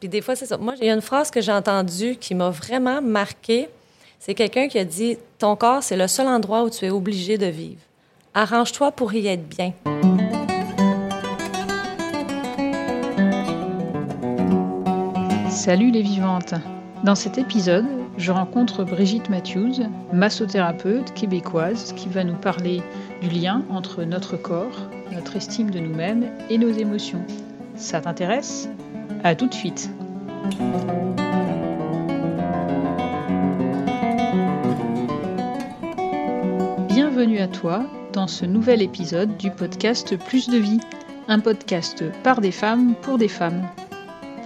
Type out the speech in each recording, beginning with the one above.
Puis des fois, c'est ça. Moi, il y a une phrase que j'ai entendue qui m'a vraiment marquée. C'est quelqu'un qui a dit Ton corps, c'est le seul endroit où tu es obligé de vivre. Arrange-toi pour y être bien. Salut les vivantes Dans cet épisode, je rencontre Brigitte Matthews, massothérapeute québécoise, qui va nous parler du lien entre notre corps, notre estime de nous-mêmes et nos émotions. Ça t'intéresse? À tout de suite Bienvenue à toi dans ce nouvel épisode du podcast Plus de vie, un podcast par des femmes pour des femmes.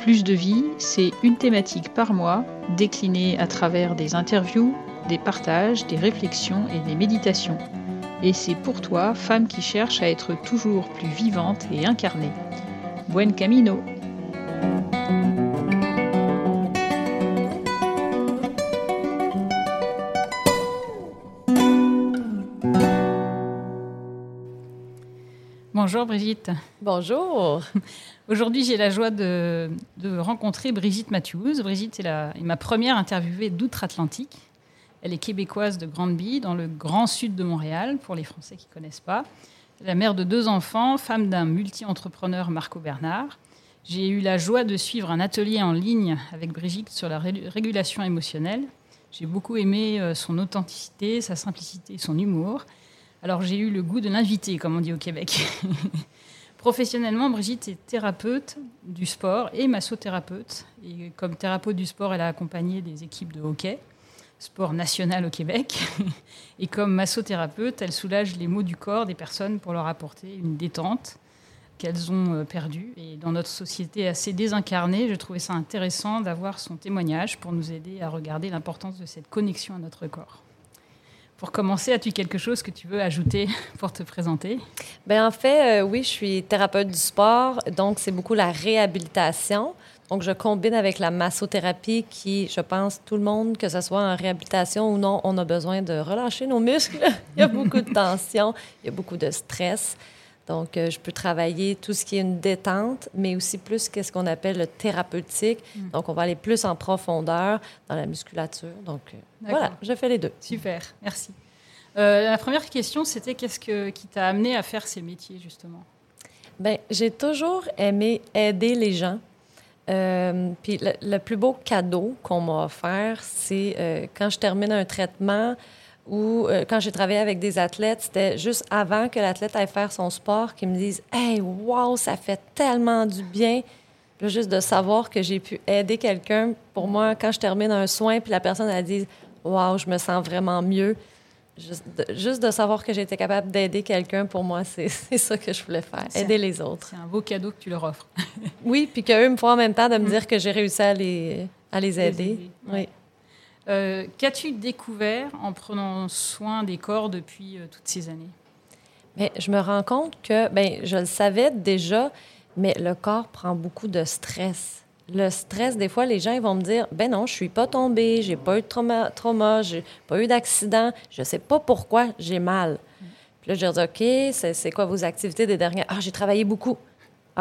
Plus de vie, c'est une thématique par mois, déclinée à travers des interviews, des partages, des réflexions et des méditations. Et c'est pour toi, femme qui cherche à être toujours plus vivante et incarnée. Buen camino Bonjour Brigitte. Bonjour. Aujourd'hui, j'ai la joie de, rencontrer Brigitte Matthews. Brigitte est, ma première interviewée d'outre-Atlantique. Elle est québécoise de Grandby, dans le grand sud de Montréal, pour les Français qui ne connaissent pas. La mère de deux enfants, femme d'un multi-entrepreneur, Marco Bernard. J'ai eu la joie de suivre un atelier en ligne avec Brigitte sur la régulation émotionnelle. J'ai beaucoup aimé euh, son authenticité, sa simplicité, son humour. Alors j'ai eu le goût de l'inviter, comme on dit au Québec. Professionnellement, Brigitte est thérapeute du sport et massothérapeute. Et comme thérapeute du sport, elle a accompagné des équipes de hockey, sport national au Québec. Et comme massothérapeute, elle soulage les maux du corps des personnes pour leur apporter une détente qu'elles ont euh, perdue. Et dans notre société assez désincarnée, je trouvais ça intéressant d'avoir son témoignage pour nous aider à regarder l'importance de cette connexion à notre corps. Pour commencer, as-tu quelque chose que tu veux ajouter pour te présenter? Bien, en fait, euh, oui, je suis thérapeute du sport, donc c'est beaucoup la réhabilitation. Donc, je combine avec la massothérapie qui, je pense, tout le monde, que ce soit en réhabilitation ou non, on a besoin de relâcher nos muscles. il y a beaucoup de tension, il y a beaucoup de stress. Donc, euh, je peux travailler tout ce qui est une détente, mais aussi plus qu'est-ce qu'on appelle le thérapeutique. Mm. Donc, on va aller plus en profondeur dans la musculature. Donc, euh, voilà, je fais les deux. Super, merci. Euh, la première question, c'était qu'est-ce que, qui t'a amené à faire ces métiers, justement? Bien, j'ai toujours aimé aider les gens. puis le, le, plus beau cadeau qu'on m'a offert, c'est quand je termine un traitement, ou euh, quand j'ai travaillé avec des athlètes, c'était juste avant que l'athlète aille faire son sport qu'ils me disent Hey, wow, ça fait tellement du bien. juste de savoir que j'ai pu aider quelqu'un, pour moi, quand je termine un soin, puis la personne a dit Wow, je me sens vraiment mieux. Juste de, savoir que j'étais capable d'aider quelqu'un, pour moi, c'est ça que je voulais faire, aider les autres. C'est un beau cadeau que tu leur offres. oui, puis qu'eux me font en même temps de me mm. dire que j'ai réussi à les, à les aider. Oui. Euh, qu'as-tu découvert en prenant soin des corps depuis euh, toutes ces années? Mais je me rends compte que, ben, je le savais déjà, mais le corps prend beaucoup de stress. Le stress, des fois, les gens ils vont me dire Ben non, je suis pas tombée, j'ai pas eu de trauma, trauma j'ai pas eu d'accident, je sais pas pourquoi j'ai mal. Puis là, je dis OK, c'est quoi vos activités des dernières? Ah, j'ai travaillé beaucoup.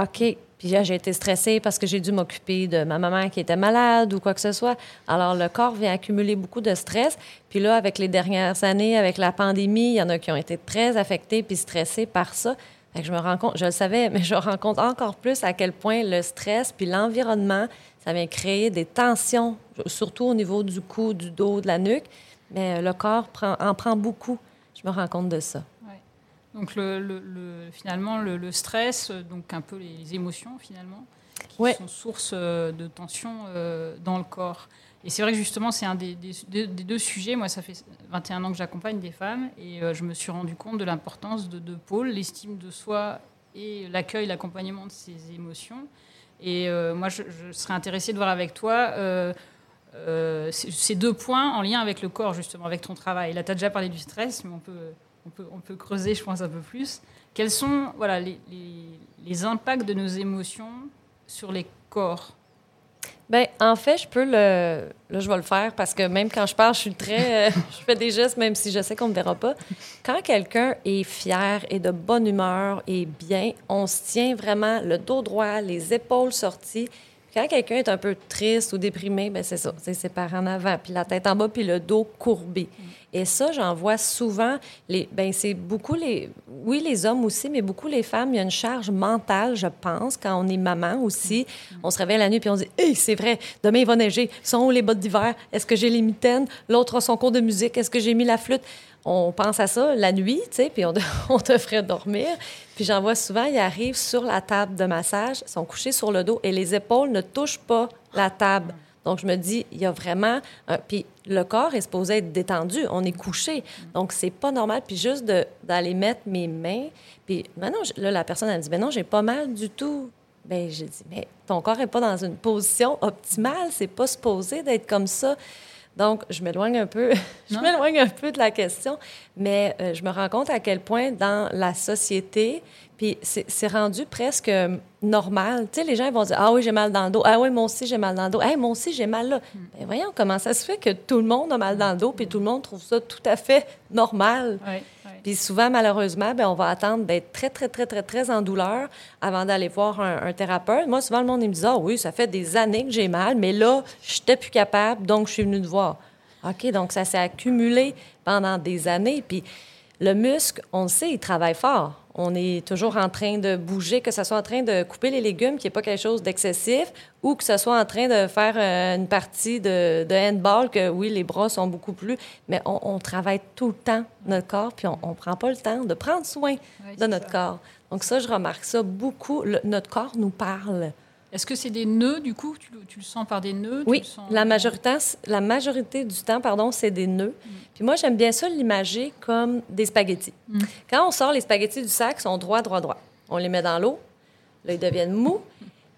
OK, puis j'ai été stressée parce que j'ai dû m'occuper de ma maman qui était malade ou quoi que ce soit. Alors, le corps vient accumuler beaucoup de stress. Puis là, avec les dernières années, avec la pandémie, il y en a qui ont été très affectés puis stressés par ça. Fait que je me rends compte, je le savais, mais je me rends encore plus à quel point le stress puis l'environnement, ça vient créer des tensions, surtout au niveau du cou, du dos, de la nuque. Mais le corps en prend beaucoup. Je me rends compte de ça. Donc le, finalement le, stress, donc un peu les émotions finalement, qui sont source euh, de tension euh, dans le corps. Et c'est vrai que justement c'est un des, deux sujets. Moi ça fait 21 ans que j'accompagne des femmes et euh, je me suis rendu compte de l'importance de deux pôles, l'estime de soi et l'accueil, l'accompagnement de ces émotions. Et moi je, serais intéressée de voir avec toi. ces deux points en lien avec le corps, justement, avec ton travail. Là, tu as déjà parlé du stress, mais on peut on peut, creuser, je pense, un peu plus. Quels sont voilà, les, impacts de nos émotions sur les corps? Ben, en fait, je peux le. Là, je vais le faire parce que même quand je parle, je suis très. Euh, je fais des gestes, même si je sais qu'on ne me verra pas. Quand quelqu'un est fier et de bonne humeur et bien, on se tient vraiment le dos droit, les épaules sorties, Quand quelqu'un est un peu triste ou déprimé, ben c'est ça, c'est parents en avant, puis la tête en bas, puis le dos courbé. Et ça, j'en vois souvent. Les, ben c'est beaucoup les, oui, les hommes aussi, mais beaucoup les femmes. Il y a une charge mentale, je pense, quand on est maman aussi. On se réveille la nuit puis on dit, hey, c'est vrai, demain il va neiger. Sont où les bottes d'hiver? Est-ce que j'ai les mitaines? L'autre a son cours de musique. Est-ce que j'ai mis la flûte? On pense à ça la nuit, tu sais, puis on, on te ferait dormir. Puis j'en vois souvent, ils arrivent sur la table de massage, sont couchés sur le dos et les épaules ne touchent pas la table. Donc, je me dis, il y a vraiment. puis le corps est supposé être détendu. On est couché. Donc, c'est pas normal. Puis juste d'aller mettre mes mains. Puis maintenant, là, la personne, elle me dit, ben non, j'ai pas mal du tout. Bien, j'ai dit, mais ton corps n'est pas dans une position optimale. C'est pas supposé d'être comme ça. Donc, je m'éloigne un peu, je m'éloigne un peu de la question, mais euh, je me rends compte à quel point dans la société, puis c'est rendu presque normal. Tu sais, les gens vont dire Ah oui, j'ai mal dans le dos. Ah oui, moi aussi, j'ai mal dans le dos. Ah, moi aussi, j'ai mal là. Hmm. Bien, voyons comment ça se fait que tout le monde a mal dans le dos, puis tout le monde trouve ça tout à fait normal? Puis souvent, malheureusement, bien, on va attendre d'être très, très, très, très, très en douleur avant d'aller voir un, thérapeute. Moi, souvent, le monde me dit Ah oui, ça fait des années que j'ai mal, mais là, je n'étais plus capable, donc je suis venue te voir. OK, donc ça s'est accumulé pendant des années. Puis le muscle, on le sait, il travaille fort. On est toujours en train de bouger, que ce soit en train de couper les légumes, qui n'est pas quelque chose d'excessif, ou que ce soit en train de faire euh, une partie de, handball, que oui, les bras sont beaucoup plus, mais on, travaille tout le temps notre corps, puis on ne prend pas le temps de prendre soin de notre corps. Donc ça, je remarque ça beaucoup. notre corps nous parle. Est-ce que c'est des nœuds, du coup? Tu, le sens par des nœuds? Oui, la, majorité, la majorité du temps, pardon, c'est des nœuds. Mm. Puis moi, j'aime bien ça l'imager comme des spaghettis. Mm. Quand on sort les spaghettis du sac, ils sont droits, droits, droits. On les met dans l'eau, là, ils deviennent mous.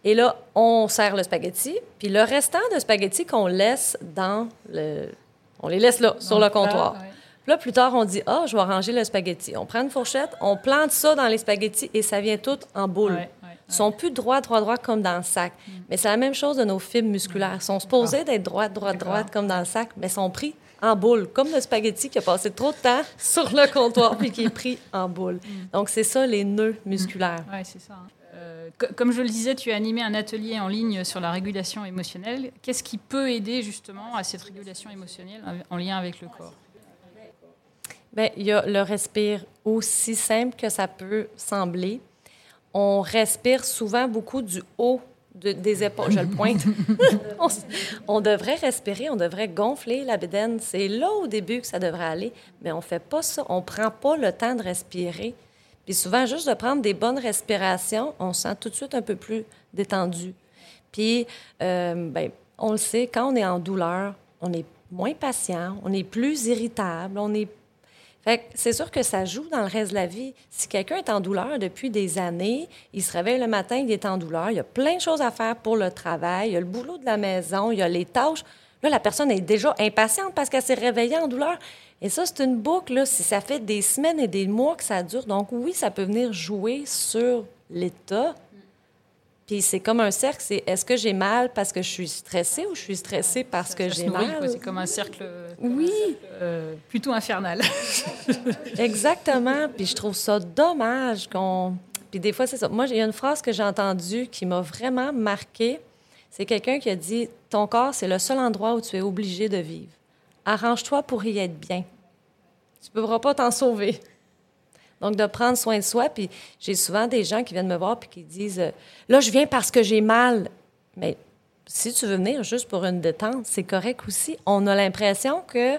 Et là, on serre le spaghetti. Puis le restant de spaghettis qu'on laisse dans le... On les laisse là, sur le comptoir. Puis là, plus tard, on dit, ah, je vais ranger le spaghetti. On prend une fourchette, on plante ça dans les spaghettis et ça vient tout en boule sont plus droits, droits, droits comme dans le sac. Mm. Mais c'est la même chose de nos fibres musculaires. Ils sont supposés d'être droites, droites, droites comme dans le sac, mais sont pris en boule, comme le spaghetti qui a passé trop de temps sur le comptoir puis qui est pris en boule. Mm. Donc, c'est ça, les nœuds musculaires. Oui, c'est ça. Hein. Euh, comme je le disais, tu as animé un atelier en ligne sur la régulation émotionnelle. Qu'est-ce qui peut aider justement à cette régulation émotionnelle en lien avec le corps? Bien, il y a le respire aussi simple que ça peut sembler on respire souvent beaucoup du haut des épaules. Je le pointe. on, devrait respirer, on devrait gonfler la bédaine. C'est là au début que ça devrait aller, mais on ne fait pas ça. On ne prend pas le temps de respirer. Puis souvent, juste de prendre des bonnes respirations, on se sent tout de suite un peu plus détendu. Puis, euh, ben, on le sait, quand on est en douleur, on est moins patient, on est plus irritable, on est c'est sûr que ça joue dans le reste de la vie. Si quelqu'un est en douleur depuis des années, il se réveille le matin, il est en douleur, il y a plein de choses à faire pour le travail, il y a le boulot de la maison, il y a les tâches. Là, la personne est déjà impatiente parce qu'elle s'est réveillée en douleur. Et ça, c'est une boucle, si ça fait des semaines et des mois que ça dure. Donc oui, ça peut venir jouer sur l'état puis c'est comme un cercle, c'est est-ce que j'ai mal parce que je suis stressée ou je suis stressée parce que j'ai mal? C'est comme un cercle, oui. Euh, plutôt infernal. Exactement. Puis je trouve ça dommage qu'on... Puis des fois, c'est ça. Moi, il y a une phrase que j'ai entendue qui m'a vraiment marquée. C'est quelqu'un qui a dit « Ton corps, c'est le seul endroit où tu es obligé de vivre. Arrange-toi pour y être bien. Tu ne pourras pas t'en sauver. » Donc, de prendre soin de soi. Puis j'ai souvent des gens qui viennent me voir puis qui disent euh, Là, je viens parce que j'ai mal. Mais si tu veux venir juste pour une détente, c'est correct aussi. On a l'impression que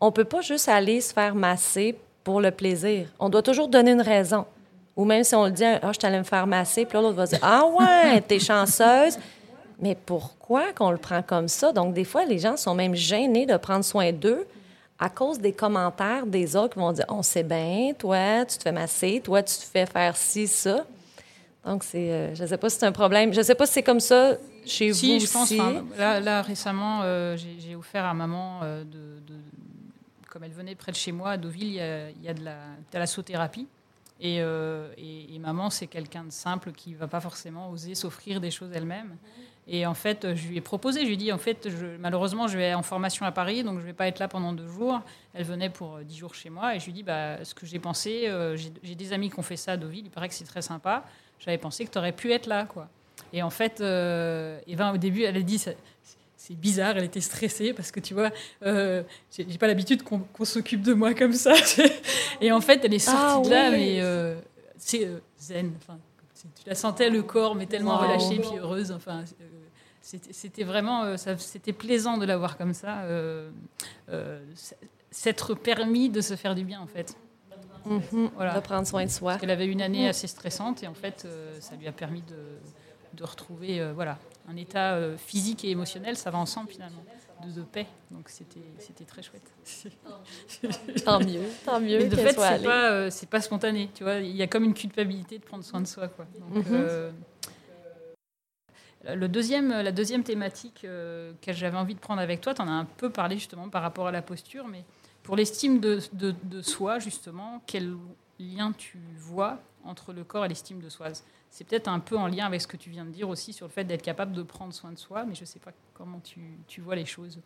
on peut pas juste aller se faire masser pour le plaisir. On doit toujours donner une raison. Ou même si on le dit, ah, je t'allais me faire masser, puis l'autre va dire, ah ouais, t'es chanceuse. Mais pourquoi qu'on le prend comme ça? Donc, des fois, les gens sont même gênés de prendre soin d'eux à cause des commentaires des autres qui vont dire On sait bien, toi, tu te fais masser, toi, tu te fais faire ci, ça. Donc, c'est, euh, je ne sais pas si c'est un problème. Je ne sais pas si c'est comme ça chez si, vous je pense. Là, là, récemment, euh, j'ai, offert à maman, euh, de, comme elle venait près de chez moi, à Deauville, il y a, il y a de la. Et, et, et, maman, c'est quelqu'un de simple qui ne va pas forcément oser s'offrir des choses elle-même. Et en fait, je lui ai proposé, je lui ai dit, en fait, je, malheureusement, je vais en formation à Paris, donc je ne vais pas être là pendant deux jours. Elle venait pour euh, dix jours chez moi, et je lui ai dit, bah, ce que j'ai pensé, euh, j'ai des amis qui ont fait ça à Deauville, il paraît que c'est très sympa. J'avais pensé que tu aurais pu être là, quoi. Et en fait, euh, Eva, au début, elle a dit c'est bizarre, elle était stressée parce que tu vois, euh, j'ai pas l'habitude qu'on s'occupe de moi comme ça. et en fait, elle est sortie ah de là, mais c'est zen. Enfin, tu la sentais le corps, mais tellement relâchée puis heureuse. Enfin, c'était vraiment, c'était plaisant de la voir comme ça, s'être permis de se faire du bien en fait. Mhm. voilà. De prendre soin de soi. Elle avait une année assez stressante et en fait, ça lui a permis de, de retrouver, voilà, un état euh, physique et émotionnel, ça va ensemble finalement, de, paix. Donc c'était très chouette. tant mieux, tant mieux. Mais de fait, c'est pas, euh, pas spontané. Tu vois, il y a comme une culpabilité de prendre soin de soi. Quoi. Donc, mhm. euh, le deuxième, la deuxième thématique que j'avais envie de prendre avec toi, tu en as un peu parlé justement par rapport à la posture, mais pour l'estime de, de, de, soi, justement, quel lien tu vois entre le corps et l'estime de soi c'est peut-être un peu en lien avec ce que tu viens de dire aussi sur le fait d'être capable de prendre soin de soi, mais je ne sais pas comment tu, tu, vois les choses.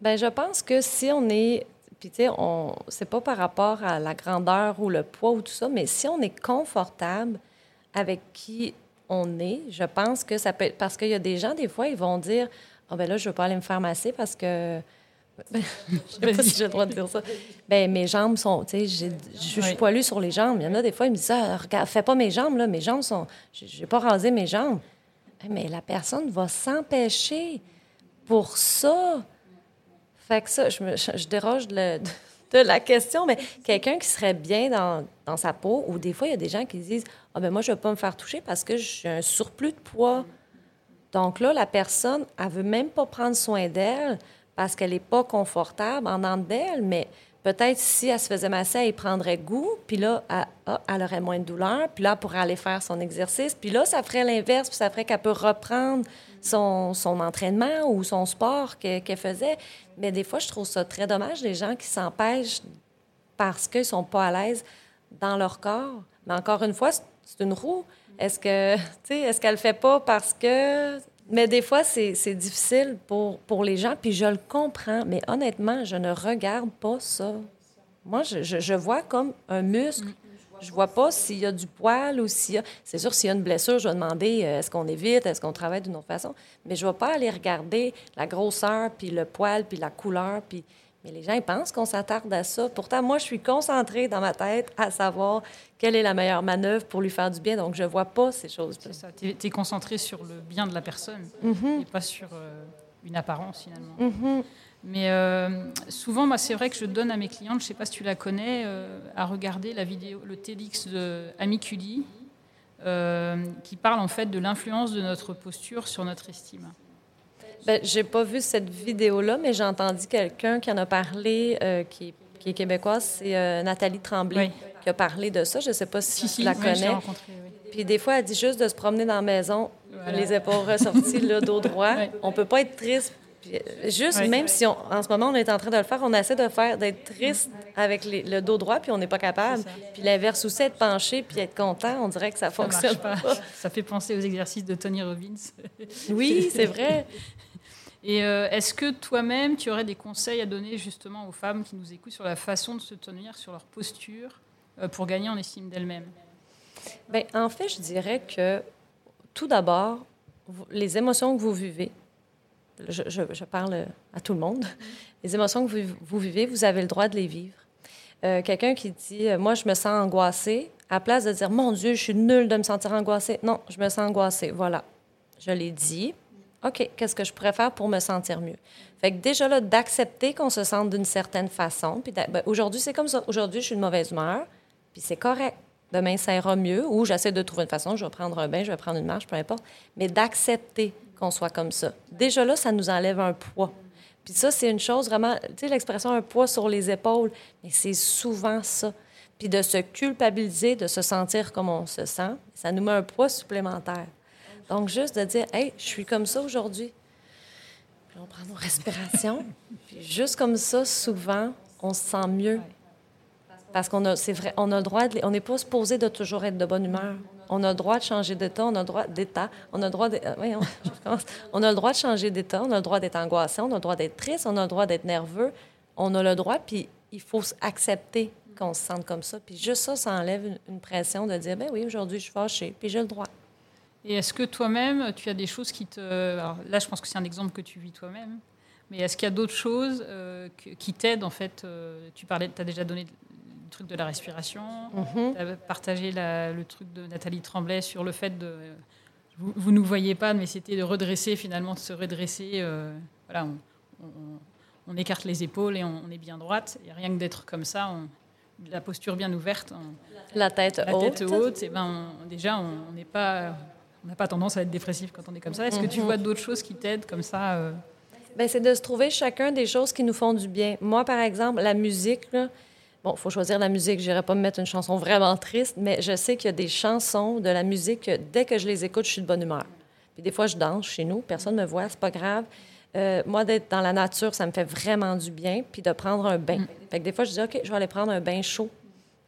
Ben, je pense que si on est, puis tu sais, on, c'est pas par rapport à la grandeur ou le poids ou tout ça, mais si on est confortable avec qui on est, je pense que ça peut être, parce qu'il y a des gens, des fois, ils vont dire, oh, ben là, je veux pas aller me faire masser parce que je sais pas si j'ai le droit de dire ça. Ben, mes jambes sont, tu sais, je suis poilue sur les jambes. Il y en a des fois, ils me disent ça, regarde, fais pas mes jambes, là, mes jambes sont, j'ai pas rasé mes jambes. Mais la personne va s'empêcher pour ça. Fait que ça, je, me, je, déroge de, la question, mais quelqu'un qui serait bien dans, dans, sa peau, ou des fois, il y a des gens qui disent Ah, ben moi, je ne vais pas me faire toucher parce que j'ai un surplus de poids. Donc là, la personne, elle veut même pas prendre soin d'elle parce qu'elle n'est pas confortable en dedans d'elle, mais peut-être si elle se faisait masser, elle prendrait goût, puis là, elle, elle, aurait moins de douleur, puis là, elle pourrait aller faire son exercice, puis là, ça ferait l'inverse, puis ça ferait qu'elle peut reprendre son, son entraînement ou son sport qu'elle faisait. Mais des fois, je trouve ça très dommage, les gens qui s'empêchent parce qu'ils ne sont pas à l'aise dans leur corps. Mais encore une fois, c'est une roue. Est-ce que, tu sais, est-ce qu'elle le fait pas parce que mais des fois, c'est difficile pour, pour les gens, puis je le comprends, mais honnêtement, je ne regarde pas ça. Moi, je, vois comme un muscle. Je vois pas s'il y a du poil ou s'il y a... C'est sûr, s'il y a une blessure, je vais demander euh, est-ce qu'on évite, est-ce qu'on travaille d'une autre façon? Mais je ne vais pas aller regarder la grosseur, puis le poil, puis la couleur, puis mais les gens, ils pensent qu'on s'attarde à ça. Pourtant, moi, je suis concentrée dans ma tête à savoir quelle est la meilleure manœuvre pour lui faire du bien. Donc, je ne vois pas ces choses-là. C'est ça. Tu es, concentré sur le bien de la personne mm-hmm. et pas sur euh, une apparence, finalement. Mm-hmm. Mais euh, souvent, moi, c'est vrai que je donne à mes clientes, je ne sais pas si tu la connais, euh, à regarder la vidéo, le TEDx de Amiculi, qui parle en fait de l'influence de notre posture sur notre estime. Ben, j'ai pas vu cette vidéo-là, mais j'ai entendu quelqu'un qui en a parlé, euh, qui, qui, est québécoise, c'est euh, Nathalie Tremblay, qui a parlé de ça. Je sais pas si, tu la connais. Puis des fois, elle dit juste de se promener dans la maison, les épaules ressorties, le dos droit. On peut pas être triste. Euh, juste, même si on, en ce moment on est en train de le faire, on essaie de faire d'être triste avec le dos droit, puis on n'est pas capable. Puis l'inverse aussi, être penché puis être content, on dirait que ça, fonctionne pas. Ça fait penser aux exercices de Tony Robbins. oui, c'est vrai. Et euh, est-ce que toi-même, tu aurais des conseils à donner justement aux femmes qui nous écoutent sur la façon de se tenir, sur leur posture, euh, pour gagner en estime d'elles-mêmes? Bien, en fait, je dirais que tout d'abord, les émotions que vous vivez, je, parle à tout le monde, les émotions que vous, vivez, vous avez le droit de les vivre. Euh, quelqu'un qui dit, moi, je me sens angoissée, à place de dire, mon Dieu, je suis nulle de me sentir angoissée. Non, je me sens angoissée. Voilà. Je l'ai dit. OK, qu'est-ce que je pourrais faire pour me sentir mieux? Fait que déjà là, d'accepter qu'on se sente d'une certaine façon. Puis ben, aujourd'hui, c'est comme ça. Aujourd'hui, je suis de mauvaise humeur, puis c'est correct. Demain, ça ira mieux. Ou j'essaie de trouver une façon, je vais prendre un bain, je vais prendre une marche, peu importe. Mais d'accepter qu'on soit comme ça. Déjà là, ça nous enlève un poids. Puis ça, c'est une chose vraiment, tu sais, l'expression un poids sur les épaules, mais c'est souvent ça. Puis de se culpabiliser, de se sentir comme on se sent, ça nous met un poids supplémentaire. Donc, juste de dire, hey, je suis comme ça aujourd'hui. Puis on prend nos respirations. puis juste comme ça, souvent, on se sent mieux. Parce qu'on a, c'est vrai, on a le droit, de, on n'est pas supposé de toujours être de bonne humeur. On a le droit de changer d'état, on a le droit d'état, on a le droit de, euh, on a le droit de changer d'état, on a le droit d'être angoissé, on a le droit d'être triste, on a le droit d'être nerveux, on a le droit, puis il faut accepter qu'on se sente comme ça. Puis juste ça, ça enlève une, pression de dire, ben oui, aujourd'hui, je suis fâchée, puis j'ai le droit. Et est-ce que toi-même, tu as des choses qui te... là, je pense que c'est un exemple que tu vis toi-même. Mais est-ce qu'il y a d'autres choses euh, qui t'aident en fait euh, Tu parlais, tu as déjà donné le truc de la respiration, Mhm. tu as partagé la- le truc de Nathalie Tremblay sur le fait de. Vous, vous nous voyez pas, mais c'était de redresser finalement, de se redresser. euh, voilà, on, on- on écarte les épaules et on, on est bien droite. Et rien que d'être comme ça, la posture bien ouverte, La tête la haute. tête haute, et ben déjà on n'est pas. On n'a pas tendance à être dépressif quand on est comme ça. Est-ce que tu Mhm. vois d'autres choses qui t'aident comme ça euh, Ben, c'est de se trouver chacun des choses qui nous font du bien. Moi, par exemple, la musique, là, bon, il faut choisir la musique. Je n'irai pas me mettre une chanson vraiment triste, mais je sais qu'il y a des chansons de la musique que dès que je les écoute, je suis de bonne humeur. Puis des fois, je danse chez nous, personne ne me voit, c'est pas grave. Euh, moi, d'être dans la nature, ça me fait vraiment du bien. Puis de prendre un bain. Fait que des fois, je dis, OK, je vais aller prendre un bain chaud.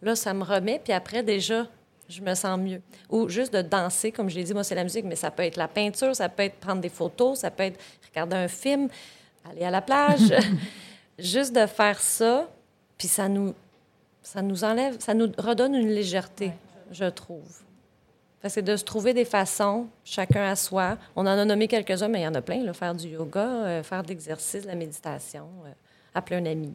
Là, ça me remet. Puis après, déjà, je me sens mieux. Ou juste de danser, comme je l'ai dit, moi, c'est la musique, mais ça peut être la peinture, ça peut être prendre des photos, ça peut être regarder un film, aller à la plage. juste de faire ça, puis ça nous, ça nous enlève, ça nous redonne une légèreté, je trouve. C'est de se trouver des façons, chacun à soi. On en a nommé quelques-uns, mais il y en a plein. Là, faire du yoga, euh, faire de l'exercice, de la méditation, euh, appeler un ami.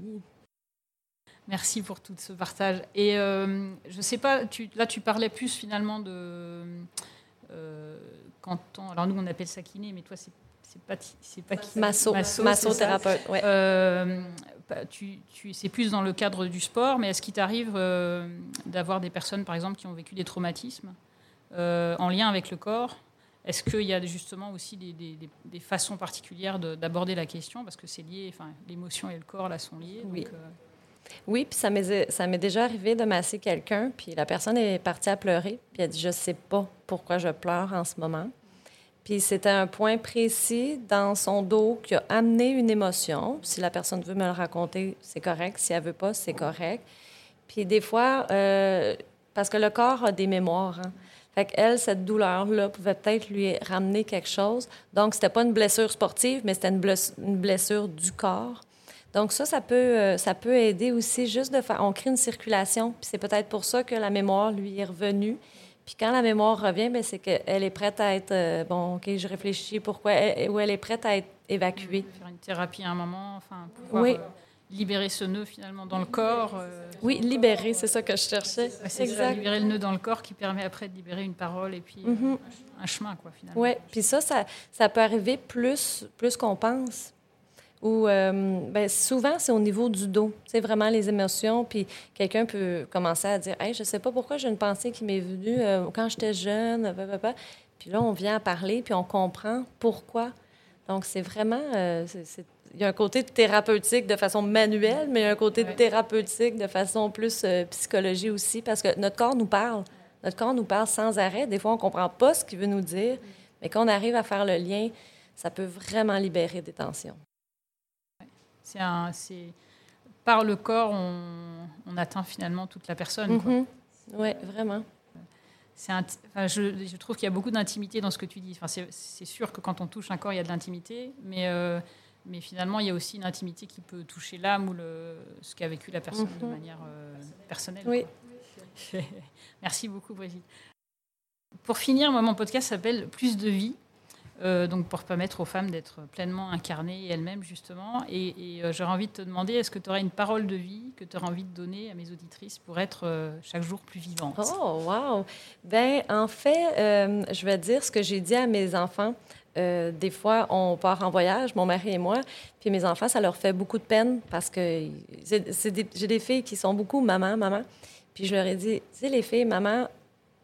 Merci pour tout ce partage. Et euh, je sais pas, tu, là tu parlais plus finalement de euh, quand on, alors nous on appelle ça kiné, mais toi c'est pas c'est pas kiné. Masso, ouais. Euh, bah, tu, tu, c'est plus dans le cadre du sport, mais est-ce qu'il t'arrive euh, d'avoir des personnes, par exemple, qui ont vécu des traumatismes euh, en lien avec le corps? Est-ce qu'il y a justement aussi des, des- des- des façons particulières de- d'aborder la question? Parce que c'est lié, enfin, l'émotion et le corps, là, sont liés. Oui. donc, Oui, puis ça m'est déjà arrivé de masser quelqu'un, puis la personne est partie à pleurer, puis elle dit Je sais pas pourquoi je pleure en ce moment. Puis c'était un point précis dans son dos qui a amené une émotion. Si la personne veut me le raconter, c'est correct. Si elle veut pas, c'est correct. Puis des fois, euh, parce que le corps a des mémoires. Hein. Fait qu'elle, cette douleur-là pouvait peut-être lui ramener quelque chose. Donc, c'était pas une blessure sportive, mais c'était une blessure du corps. Donc ça, ça peut, euh, ça peut aider aussi juste de faire... On crée une circulation, puis c'est peut-être pour ça que la mémoire lui est revenue. Puis quand la mémoire revient, ben, c'est qu'elle est prête à être... euh, bon, OK, je réfléchis, pourquoi... elle- ou elle est prête à être évacuée. faire une thérapie à un moment, enfin, pouvoir Oui. euh, libérer ce nœud finalement dans le corps. euh, Oui, libérer, c'est ça que je cherchais. c'est ça, libérer le nœud dans le corps qui permet après de libérer une parole et puis Mhm. un chemin, quoi, finalement. Oui, puis ça, ça, ça peut arriver plus, plus qu'on pense. Ou euh, ben, souvent, c'est au niveau du dos. C'est vraiment les émotions. Puis quelqu'un peut commencer à dire Hey, je sais pas pourquoi j'ai une pensée qui m'est venue euh, quand j'étais jeune. pa, pa, pa. Puis là, on vient à parler, puis on comprend pourquoi. Donc, c'est vraiment. euh, c'est- il y a un côté thérapeutique de façon manuelle, mais il y a un côté Ouais. thérapeutique de façon plus euh, psychologie aussi, parce que notre corps nous parle. Notre corps nous parle sans arrêt. Des fois, on ne comprend pas ce qu'il veut nous dire, mais quand on arrive à faire le lien, ça peut vraiment libérer des tensions. C'est par le corps, on, on atteint finalement toute la personne. quoi. Oui, vraiment. C'est un- enfin, je, je trouve qu'il y a beaucoup d'intimité dans ce que tu dis. Enfin, c'est, sûr que quand on touche un corps, il y a de l'intimité, mais, euh, mais finalement, il y a aussi une intimité qui peut toucher l'âme ou le, ce qu'a vécu la personne de Mhm. manière euh, personnelle. Oui. Merci beaucoup, Brigitte. Pour finir, moi, mon podcast s'appelle Plus de vie. Euh, donc pour permettre aux femmes d'être pleinement incarnées elles-mêmes justement. Et, euh, j'aurais envie de te demander, est-ce que tu aurais une parole de vie que tu aurais envie de donner à mes auditrices pour être euh, chaque jour plus vivante Oh, wow! Ben, en fait, je vais dire ce que j'ai dit à mes enfants. Des fois, on part en voyage, mon mari et moi, puis mes enfants, ça leur fait beaucoup de peine parce que j'ai des filles qui sont beaucoup maman, maman. Puis je leur ai dit, tu sais, les filles, maman,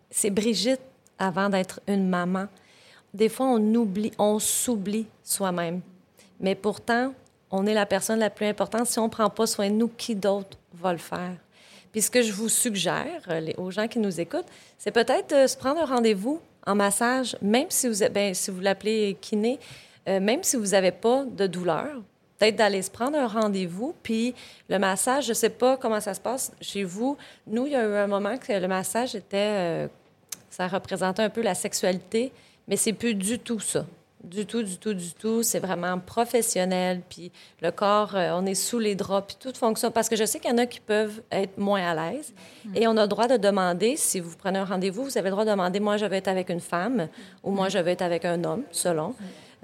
c'est Brigitte avant d'être une maman. Des fois, on oublie, on s'oublie soi-même. Mais pourtant, on est la personne la plus importante. Si on ne prend pas soin de nous, qui d'autre va le faire? Puis ce que je vous suggère euh, les- aux gens qui nous écoutent, c'est peut-être de se prendre un rendez-vous en massage, même si vous, ben, si vous l'appelez kiné, euh, même si vous n'avez pas de douleur. Peut-être d'aller se prendre un rendez-vous, puis le massage, je ne sais pas comment ça se passe chez vous. Nous, il y a eu un moment que le massage était... euh, ça représentait un peu la sexualité, mais c'est plus du tout ça. Du tout, du tout, du tout. C'est vraiment professionnel. Puis le corps, euh, on est sous les draps, puis tout fonctionne. Parce que je sais qu'il y en a qui peuvent être moins à l'aise. Et on a le droit de demander, si vous prenez un rendez-vous, vous avez le droit de demander, moi, je vais être avec une femme ou moi, je vais être avec un homme, selon.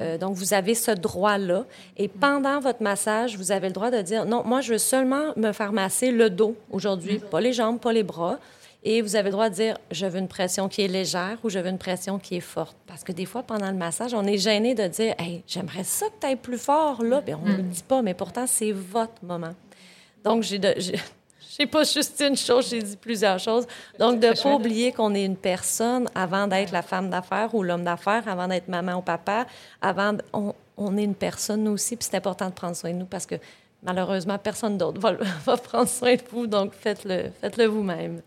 Euh, donc, vous avez ce droit-là. Et pendant votre massage, vous avez le droit de dire, non, moi, je veux seulement me faire masser le dos aujourd'hui, pas les jambes, pas les bras. Et vous avez le droit de dire, je veux une pression qui est légère ou je veux une pression qui est forte. Parce que des fois, pendant le massage, on est gêné de dire, hey, j'aimerais ça que tu ailles plus fort, là. Bien, on ne le dit pas, mais pourtant, c'est votre moment. Donc, j'ai de. j'ai- pas juste dit une chose, j'ai dit plusieurs choses. Donc, de ne pas oublier qu'on est une personne avant d'être la femme d'affaires ou l'homme d'affaires, avant d'être maman ou papa, avant, d- on, on est une personne nous aussi, puis c'est important de prendre soin de nous parce que malheureusement, personne d'autre va, va prendre soin de vous, donc faites-le faites-le vous-même.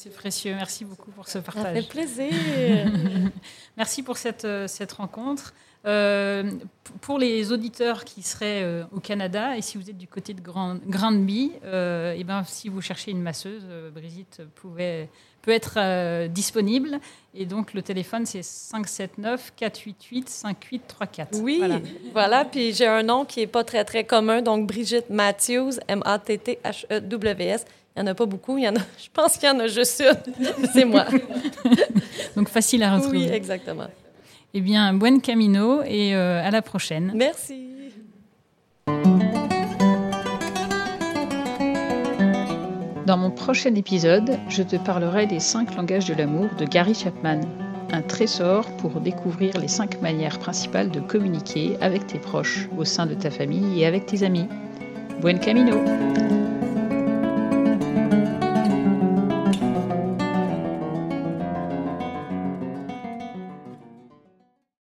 C'est précieux. Merci beaucoup pour ce Ça partage. fait plaisir. Merci pour cette, euh, cette rencontre. Euh, pour les auditeurs qui seraient euh, au Canada et si vous êtes du côté de Grand, Granby, euh, et ben, si vous cherchez une masseuse, Brigitte pouvait, peut être disponible. Et donc le téléphone, c'est 579 488 5834. Oui, Voilà. voilà. Puis j'ai un nom qui n'est pas très, très commun. Donc, Brigitte Matthews, M-A-T-T-H-E-W-S. Il n'y en a pas beaucoup. Il y en a, je pense qu'il y en a juste une. C'est moi. Donc facile à retrouver. Oui, exactement. Eh bien, buen camino et euh, à la prochaine. Merci. Dans mon prochain épisode, je te parlerai des cinq langages de l'amour de Gary Chapman, un trésor pour découvrir les cinq manières principales de communiquer avec tes proches, au sein de ta famille et avec tes amis. Buen camino!